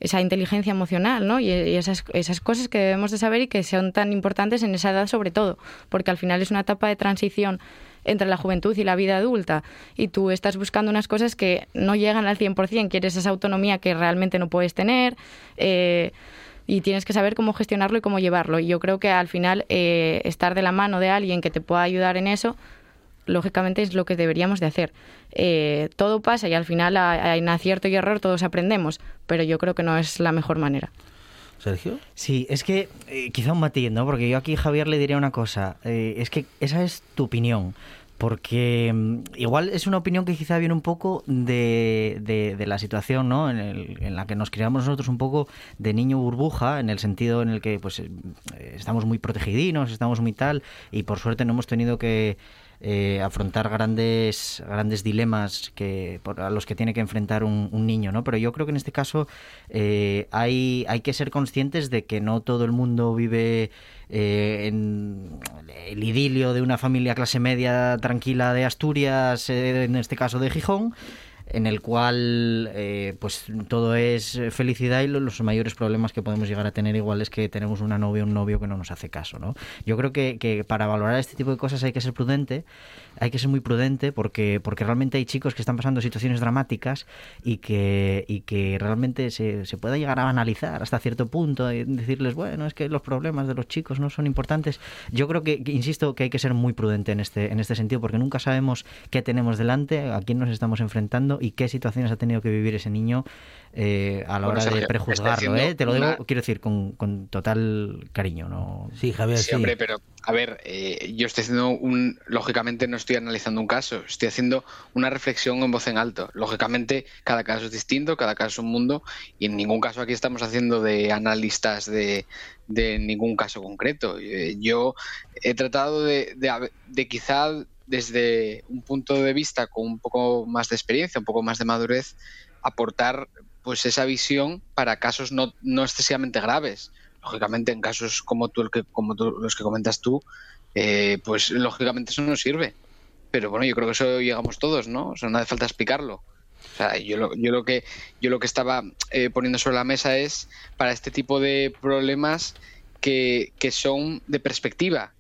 esa inteligencia emocional, ¿no? Y, esas cosas que debemos de saber y que son tan importantes en esa edad sobre todo, porque al final es una etapa de transición entre la juventud y la vida adulta y tú estás buscando unas cosas que no llegan al 100%, quieres esa autonomía que realmente no puedes tener eh, y tienes que saber cómo gestionarlo y cómo llevarlo. Y yo creo que al final eh, estar de la mano de alguien que te pueda ayudar en eso, lógicamente es lo que deberíamos de hacer. Eh, todo pasa y al final en acierto y error todos aprendemos, pero yo creo que no es la mejor manera. Sergio. Sí, es que eh, quizá un matiz, ¿no? Porque yo aquí, Javier, le diría una cosa. eh, es que esa es tu opinión. porque mm, igual es una opinión que quizá viene un poco de, de- de la situación ¿no? en, el- en la que nos criamos nosotros un poco de niño burbuja, en el sentido en el que pues estamos muy protegidinos, estamos muy tal, y por suerte no hemos tenido que eh, afrontar grandes grandes dilemas que por- a los que tiene que enfrentar un, niño, ¿no? Pero yo creo que en este caso eh, hay, hay que ser conscientes de que no todo el mundo vive eh, en el idilio de una familia clase media tranquila de Asturias, eh, en este caso de Gijón, en el cual eh, pues todo es felicidad y lo- los mayores problemas que podemos llegar a tener igual es que tenemos una novia o un novio que no nos hace caso, ¿no? Yo creo que, que para valorar este tipo de cosas hay que ser prudente, hay que ser muy prudente porque, porque realmente hay chicos que están pasando situaciones dramáticas y que, y que realmente se, se puede llegar a banalizar hasta cierto punto y decirles, bueno, es que los problemas de los chicos no son importantes. Yo creo que, que, insisto, que hay que ser muy prudente en este, en este sentido porque nunca sabemos qué tenemos delante, a quién nos estamos enfrentando y qué situaciones ha tenido que vivir ese niño eh, a la Bueno, hora Sergio, de prejuzgarlo. ¿eh? Te lo digo, una- quiero decir, con, con total cariño. ¿no? Sí, Javier, Sí, sí. hombre, pero a ver, eh, yo estoy haciendo un, lógicamente no estoy analizando un caso, estoy haciendo una reflexión en voz en alto. Lógicamente, cada caso es distinto, cada caso es un mundo, y en ningún caso aquí estamos haciendo de analistas de, de ningún caso concreto. Eh, Yo he tratado de, de, haber- de quizá desde un punto de vista con un poco más de experiencia, un poco más de madurez, aportar pues esa visión para casos no, no excesivamente graves. Lógicamente, en casos como tú, el que, como tú- los que comentas tú, eh, pues lógicamente eso no sirve. Pero bueno, yo creo que eso llegamos todos, ¿no? O sea, no hace falta explicarlo. O sea, yo lo, yo lo que yo lo que estaba eh, poniendo sobre la mesa es para este tipo de problemas que, que son de perspectiva,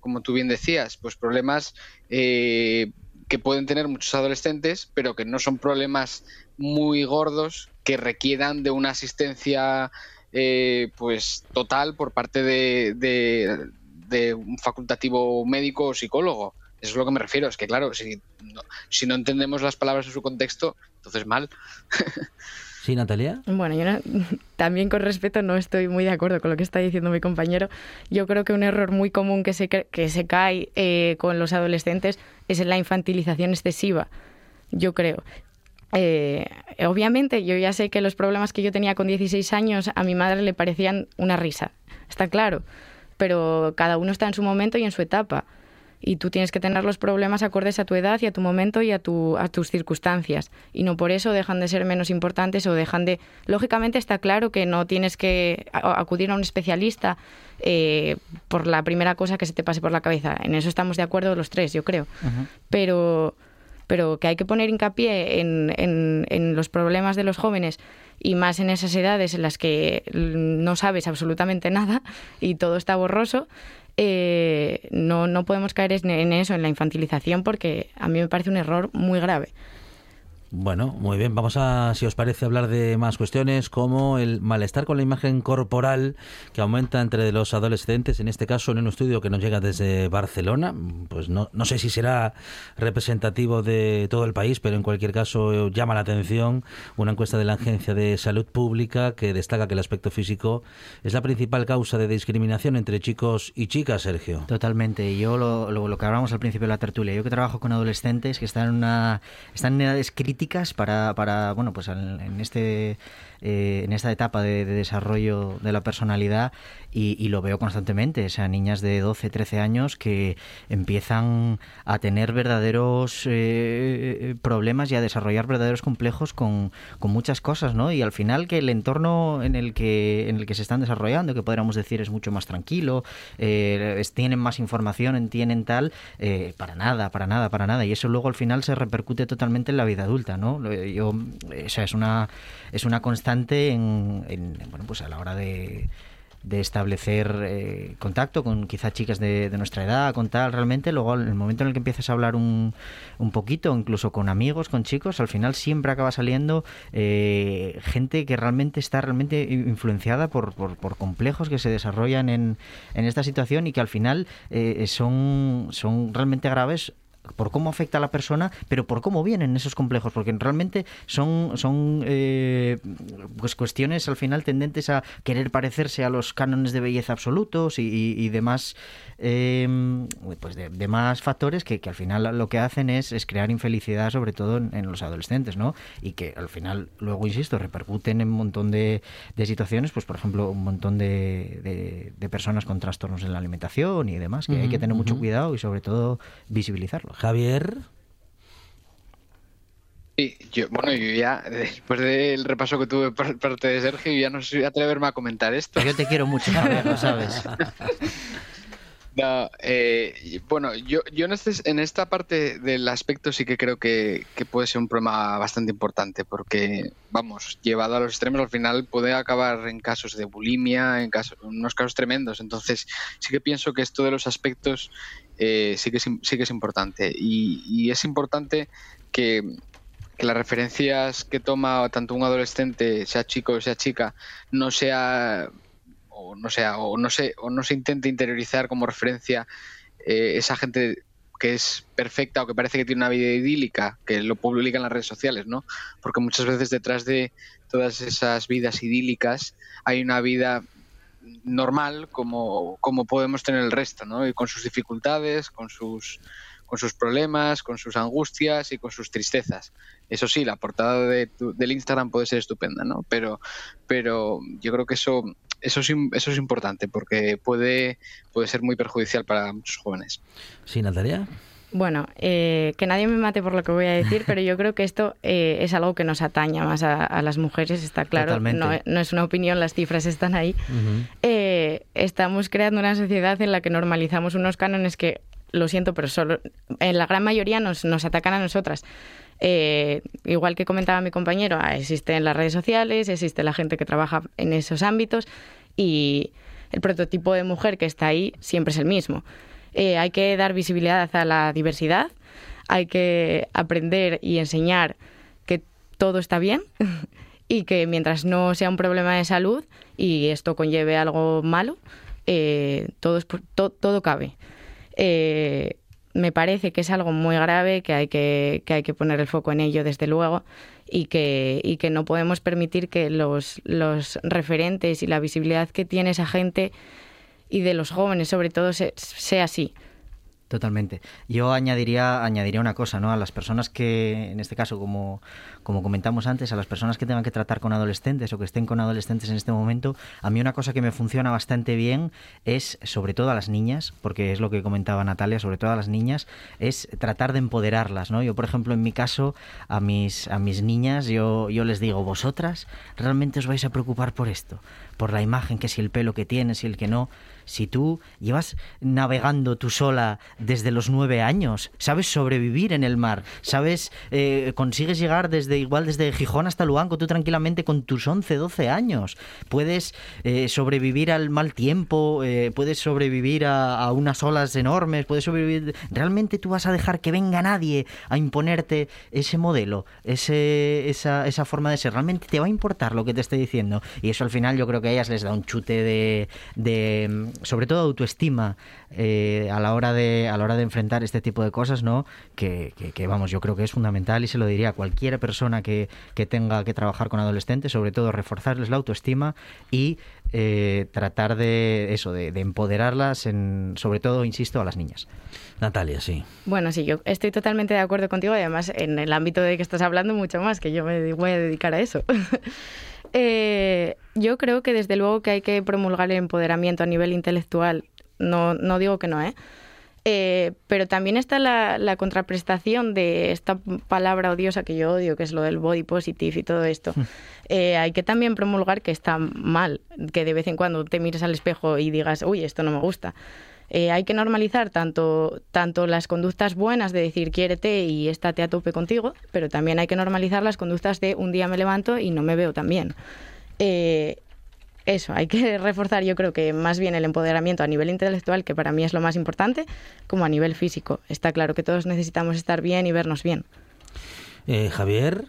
como tú bien decías, pues problemas eh, que pueden tener muchos adolescentes, pero que no son problemas muy gordos que requieran de una asistencia eh, pues total por parte de, de- un facultativo médico o psicólogo. Eso es lo que me refiero. Es que, claro, si no, si no entendemos las palabras en su contexto, entonces mal. <laughs> Sí, Natalia. Bueno, yo <laughs> también con respeto no estoy muy de acuerdo con lo que está diciendo mi compañero. Yo creo que un error muy común que se, que se cae eh, con los adolescentes es la infantilización excesiva. Yo creo. Eh, obviamente, yo ya sé que los problemas que yo tenía con 16 años a mi madre le parecían una risa. Está claro. Pero cada uno está en su momento y en su etapa. Y tú tienes que tener los problemas acordes a tu edad y a tu momento y a, tu, a tus circunstancias. Y no por eso dejan de ser menos importantes o dejan de... Lógicamente está claro que no tienes que acudir a un especialista eh, por la primera cosa que se te pase por la cabeza. En eso estamos de acuerdo los tres, yo creo. Pero, pero que hay que poner hincapié en, en- en los problemas de los jóvenes y más en esas edades en las que mm, no sabes absolutamente nada y todo está borroso, eh, no, no podemos caer en- eso, en la infantilización, porque a mí me parece un error muy grave. Bueno, muy bien. Vamos a, si os parece, hablar de más cuestiones como el malestar con la imagen corporal que aumenta entre los adolescentes, en este caso en un estudio que nos llega desde Barcelona. Pues no, no sé si será representativo de todo el país, pero en cualquier caso eh, llama la atención una encuesta de la Agencia de Salud Pública que destaca que el aspecto físico es la principal causa de discriminación entre chicos y chicas, Sergio. Totalmente. Yo lo, lo, lo que hablábamos al principio de la tertulia, yo que trabajo con adolescentes que están en, una, están edades para, para bueno, pues en, en este eh, en esta etapa de, de desarrollo de la personalidad y, y lo veo constantemente, o niñas de 12, 13 años que empiezan a tener verdaderos eh, problemas y a desarrollar verdaderos complejos con, con muchas cosas, ¿no? Y al final que el entorno en el que, en el que se están desarrollando, que podríamos decir es mucho más tranquilo, eh, tienen más información, tienen tal, eh, para nada, para nada, para nada. Y eso luego al final se repercute totalmente en la vida adulta, ¿no? Lo- Yo, o sea, es una, es una constante en, en, bueno, pues a la hora de de establecer eh, contacto con quizá chicas de, nuestra edad, con tal, realmente, luego en el momento en el que empiezas a hablar un, un poquito, incluso con amigos, con chicos, al final siempre acaba saliendo eh, gente que realmente está realmente influenciada por, por, complejos que se desarrollan en, en esta situación y que al final eh, son, son realmente graves por cómo afecta a la persona, pero por cómo vienen esos complejos, porque realmente son, son eh, pues cuestiones al final tendentes a querer parecerse a los cánones de belleza absolutos y, y- y demás, eh, pues de, de más factores que, que al final lo que hacen es, es crear infelicidad, sobre todo en, en los adolescentes, ¿no? Y que al final, luego, insisto, repercuten en un montón de, de situaciones, pues por ejemplo, un montón de, de- personas con trastornos en la alimentación y demás, que hay que tener mucho cuidado y sobre todo visibilizarlo. Javier. Sí, yo, bueno, yo ya, <laughs> después del repaso que tuve por parte de Sergio, ya no sé si atreverme a comentar esto. Yo te quiero mucho, Javier, lo sabes. <laughs> No, eh, bueno, yo, yo en, este, en esta parte del aspecto sí que creo que, que puede ser un problema bastante importante, porque, vamos, llevado a los extremos, al final puede acabar en casos de bulimia, en, casos, en unos casos tremendos. Entonces, sí que pienso que esto de los aspectos eh, sí, que es, sí que es importante. Y, y es importante que, que las referencias que toma tanto un adolescente, sea chico o sea chica, no sea o no sea o no se o no se intente interiorizar como referencia eh, esa gente que es perfecta o que parece que tiene una vida idílica que lo publica en las redes sociales no porque muchas veces detrás de todas esas vidas idílicas hay una vida normal como, como podemos tener el resto no y con sus dificultades con sus con sus problemas, con sus angustias y con sus tristezas. Eso sí, la portada de tu- del Instagram puede ser estupenda, ¿no? Pero, pero yo creo que eso, eso, es, eso es importante porque puede, puede ser muy perjudicial para muchos jóvenes. Sí, Natalia. Bueno, eh, que nadie me mate por lo que voy a decir, pero yo creo que esto eh, es algo que nos ataña más a, a las mujeres, está claro. No, no es una opinión, las cifras están ahí. Eh, estamos creando una sociedad en la que normalizamos unos cánones que, lo siento, pero solo en la gran mayoría nos, nos atacan a nosotras. Eh, igual que comentaba mi compañero, ah, existen las redes sociales, existe la gente que trabaja en esos ámbitos y el prototipo de mujer que está ahí siempre es el mismo. Eh, hay que dar visibilidad a la diversidad, hay que aprender y enseñar que todo está bien y que mientras no sea un problema de salud y esto conlleve algo malo, eh, todo, es, todo cabe. Eh, me parece que es algo muy grave, que hay que, que hay que poner el foco en ello, desde luego, y que, y que no podemos permitir que los, los referentes y la visibilidad que tiene esa gente y de los jóvenes, sobre todo, se- sea así. Totalmente. Yo añadiría, añadiría una cosa, ¿no? A las personas que, en este caso, como, como comentamos antes, a las personas que tengan que tratar con adolescentes o que estén con adolescentes en este momento, a mí una cosa que me funciona bastante bien es, sobre todo a las niñas, porque es lo que comentaba Natalia, sobre todo a las niñas, es tratar de empoderarlas, ¿no? Yo, por ejemplo, en mi caso, a mis, a mis niñas, yo, yo les digo, vosotras realmente os vais a preocupar por esto, por la imagen, que si el pelo que tienes y el que no. Si tú llevas navegando tú sola desde los nueve años, sabes sobrevivir en el mar, sabes, eh, consigues llegar desde igual desde Gijón hasta Luanco tú tranquilamente con tus 11, 12 años, puedes eh, sobrevivir al mal tiempo, eh, puedes sobrevivir a, unas olas enormes, puedes sobrevivir... ¿Realmente tú vas a dejar que venga nadie a imponerte ese modelo, ese, esa, esa forma de ser? ¿Realmente te va a importar lo que te estoy diciendo? Y eso al final yo creo que a ellas les da un chute de, de sobre todo autoestima eh, a la hora de a la hora de enfrentar este tipo de cosas, ¿no? Que, que- que, vamos, yo creo que es fundamental y se lo diría a cualquier persona que, que tenga que trabajar con adolescentes, sobre todo reforzarles la autoestima y eh, tratar de eso, de, de empoderarlas, en, sobre todo, insisto, a las niñas. Natalia, sí. Bueno, sí, yo estoy totalmente de acuerdo contigo y además en el ámbito de que estás hablando mucho más, que yo me voy a dedicar a eso. <laughs> Eh, yo creo que desde luego que hay que promulgar el empoderamiento a nivel intelectual. No, no digo que no, ¿eh? Eh, pero también está la, la contraprestación de esta palabra odiosa que yo odio, que es lo del body positive y todo esto. Eh, hay que también promulgar que está mal, que de vez en cuando te mires al espejo y digas, uy, esto no me gusta. Eh, hay que normalizar tanto, tanto las conductas buenas de decir quiérete y estate a tope contigo, pero también hay que normalizar las conductas de un día me levanto y no me veo tan bien. Eh, eso, hay que <laughs> reforzar yo creo que más bien el empoderamiento a nivel intelectual, que para mí es lo más importante, como a nivel físico. Está claro que todos necesitamos estar bien y vernos bien. Eh, Javier.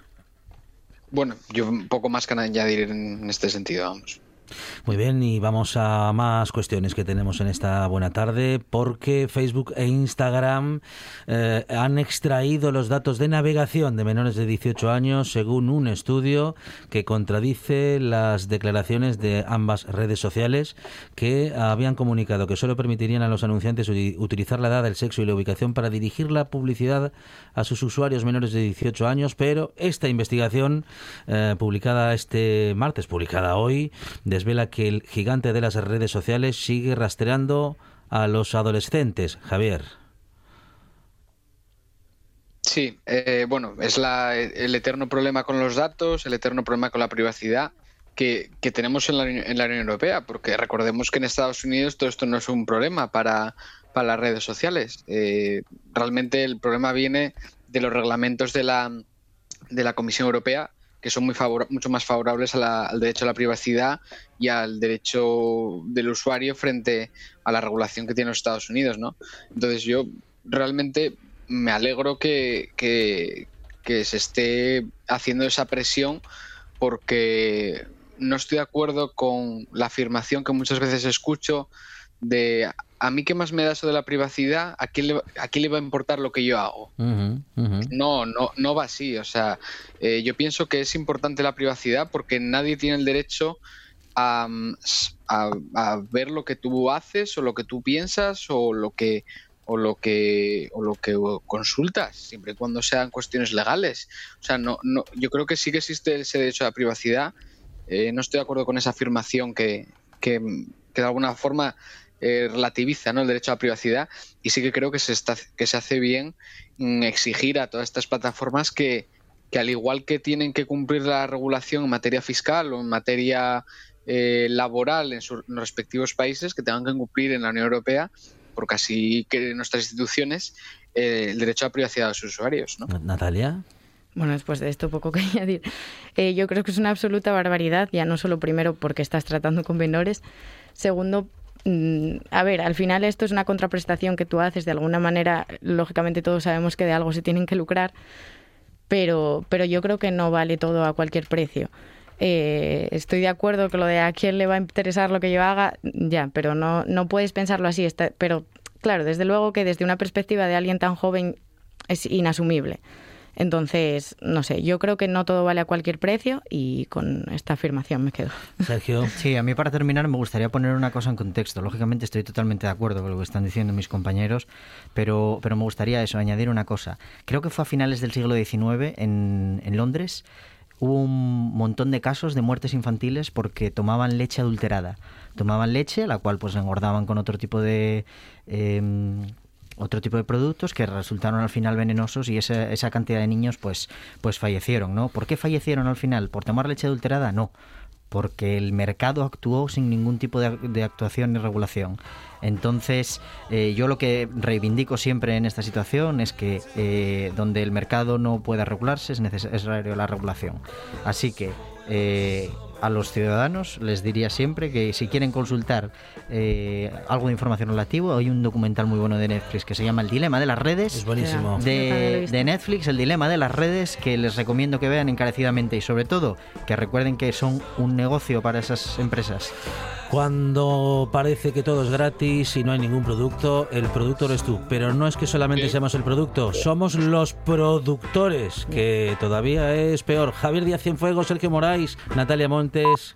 Bueno, yo un poco más que añadir en este sentido, vamos. Muy bien, y vamos a más cuestiones que tenemos en esta buena tarde, porque Facebook e Instagram eh, han extraído los datos de navegación de menores de 18 años según un estudio que contradice las declaraciones de ambas redes sociales que habían comunicado que solo permitirían a los anunciantes utilizar la edad, el sexo y la ubicación para dirigir la publicidad a sus usuarios menores de 18 años, pero esta investigación eh, publicada este martes, publicada hoy, desvela que el gigante de las redes sociales sigue rastreando a los adolescentes. Javier. Sí, eh, bueno, es la- el eterno problema con los datos, el eterno problema con la privacidad que, tenemos en la, en la Unión Europea, porque recordemos que en Estados Unidos todo esto no es un problema para, para las redes sociales. Eh, realmente el problema viene de los reglamentos de la, de la Comisión Europea, que son muy mucho más favorables a la- al derecho a la privacidad y al derecho del usuario frente a la regulación que tiene los Estados Unidos, ¿no? Entonces yo realmente me alegro que- que se esté haciendo esa presión porque no estoy de acuerdo con la afirmación que muchas veces escucho de a mí qué más me da eso de la privacidad, a quién le, a quién le va a importar lo que yo hago. No, no, no va así. O sea, eh, yo pienso que es importante la privacidad porque nadie tiene el derecho a, mm, a- a ver lo que tú haces o lo que tú piensas o lo que o lo que o lo que consultas, siempre y cuando sean cuestiones legales. O sea, no, no, yo creo que sí que existe ese derecho a la privacidad. Eh, no estoy de acuerdo con esa afirmación que, que, que de alguna forma eh, relativiza ¿no? el derecho a la privacidad y sí que creo que se, está, que se hace bien mm, exigir a todas estas plataformas que, que al igual que tienen que cumplir la regulación en materia fiscal o en materia eh, laboral en sus en los respectivos países, que tengan que cumplir en la Unión Europea, porque así que nuestras instituciones eh, el derecho a la privacidad de los usuarios. ¿no? Natalia. Bueno, después de esto poco que <laughs> añadir. Eh, yo creo que es una absoluta barbaridad, ya no solo primero porque estás tratando con menores, segundo, a ver, al final esto es una contraprestación que tú haces, de alguna manera, lógicamente todos sabemos que de algo se tienen que lucrar, pero, pero yo creo que no vale todo a cualquier precio. Eh, estoy de acuerdo que lo de a quién le va a interesar lo que yo haga, ya, pero no, no puedes pensarlo así. Está, pero claro, desde luego que desde una perspectiva de alguien tan joven es inasumible. Entonces, no sé, yo creo que no todo vale a cualquier precio y con esta afirmación me quedo. Sergio. Sí, a mí para terminar me gustaría poner una cosa en contexto. Lógicamente estoy totalmente de acuerdo con lo que están diciendo mis compañeros, pero, pero me gustaría eso, añadir una cosa. Creo que fue a finales del siglo XIX en, en Londres hubo un montón de casos de muertes infantiles porque tomaban leche adulterada. Tomaban leche, la cual pues engordaban con otro tipo de eh, otro tipo de productos que resultaron al final venenosos y esa, esa cantidad de niños pues pues fallecieron, ¿no? ¿Por qué fallecieron al final? ¿Por tomar leche adulterada? No porque el mercado actuó sin ningún tipo de, de actuación ni regulación. Entonces, eh, yo lo que reivindico siempre en esta situación es que eh, donde el mercado no pueda regularse es necesario la regulación. Así que eh, a los ciudadanos les diría siempre que si quieren consultar eh, algo de información relativo, hay un documental muy bueno de Netflix que se llama El dilema de las redes. Es buenísimo. De, de Netflix, El dilema de las redes, que les recomiendo que vean encarecidamente y sobre todo que recuerden que son un negocio para esas empresas. Cuando parece que todo es gratis y no hay ningún producto, el producto eres tú. Pero no es que solamente seamos el producto, somos los productores, que todavía es peor. Javier Díaz Cienfuegos, Sergio Moraes, Natalia Gracias.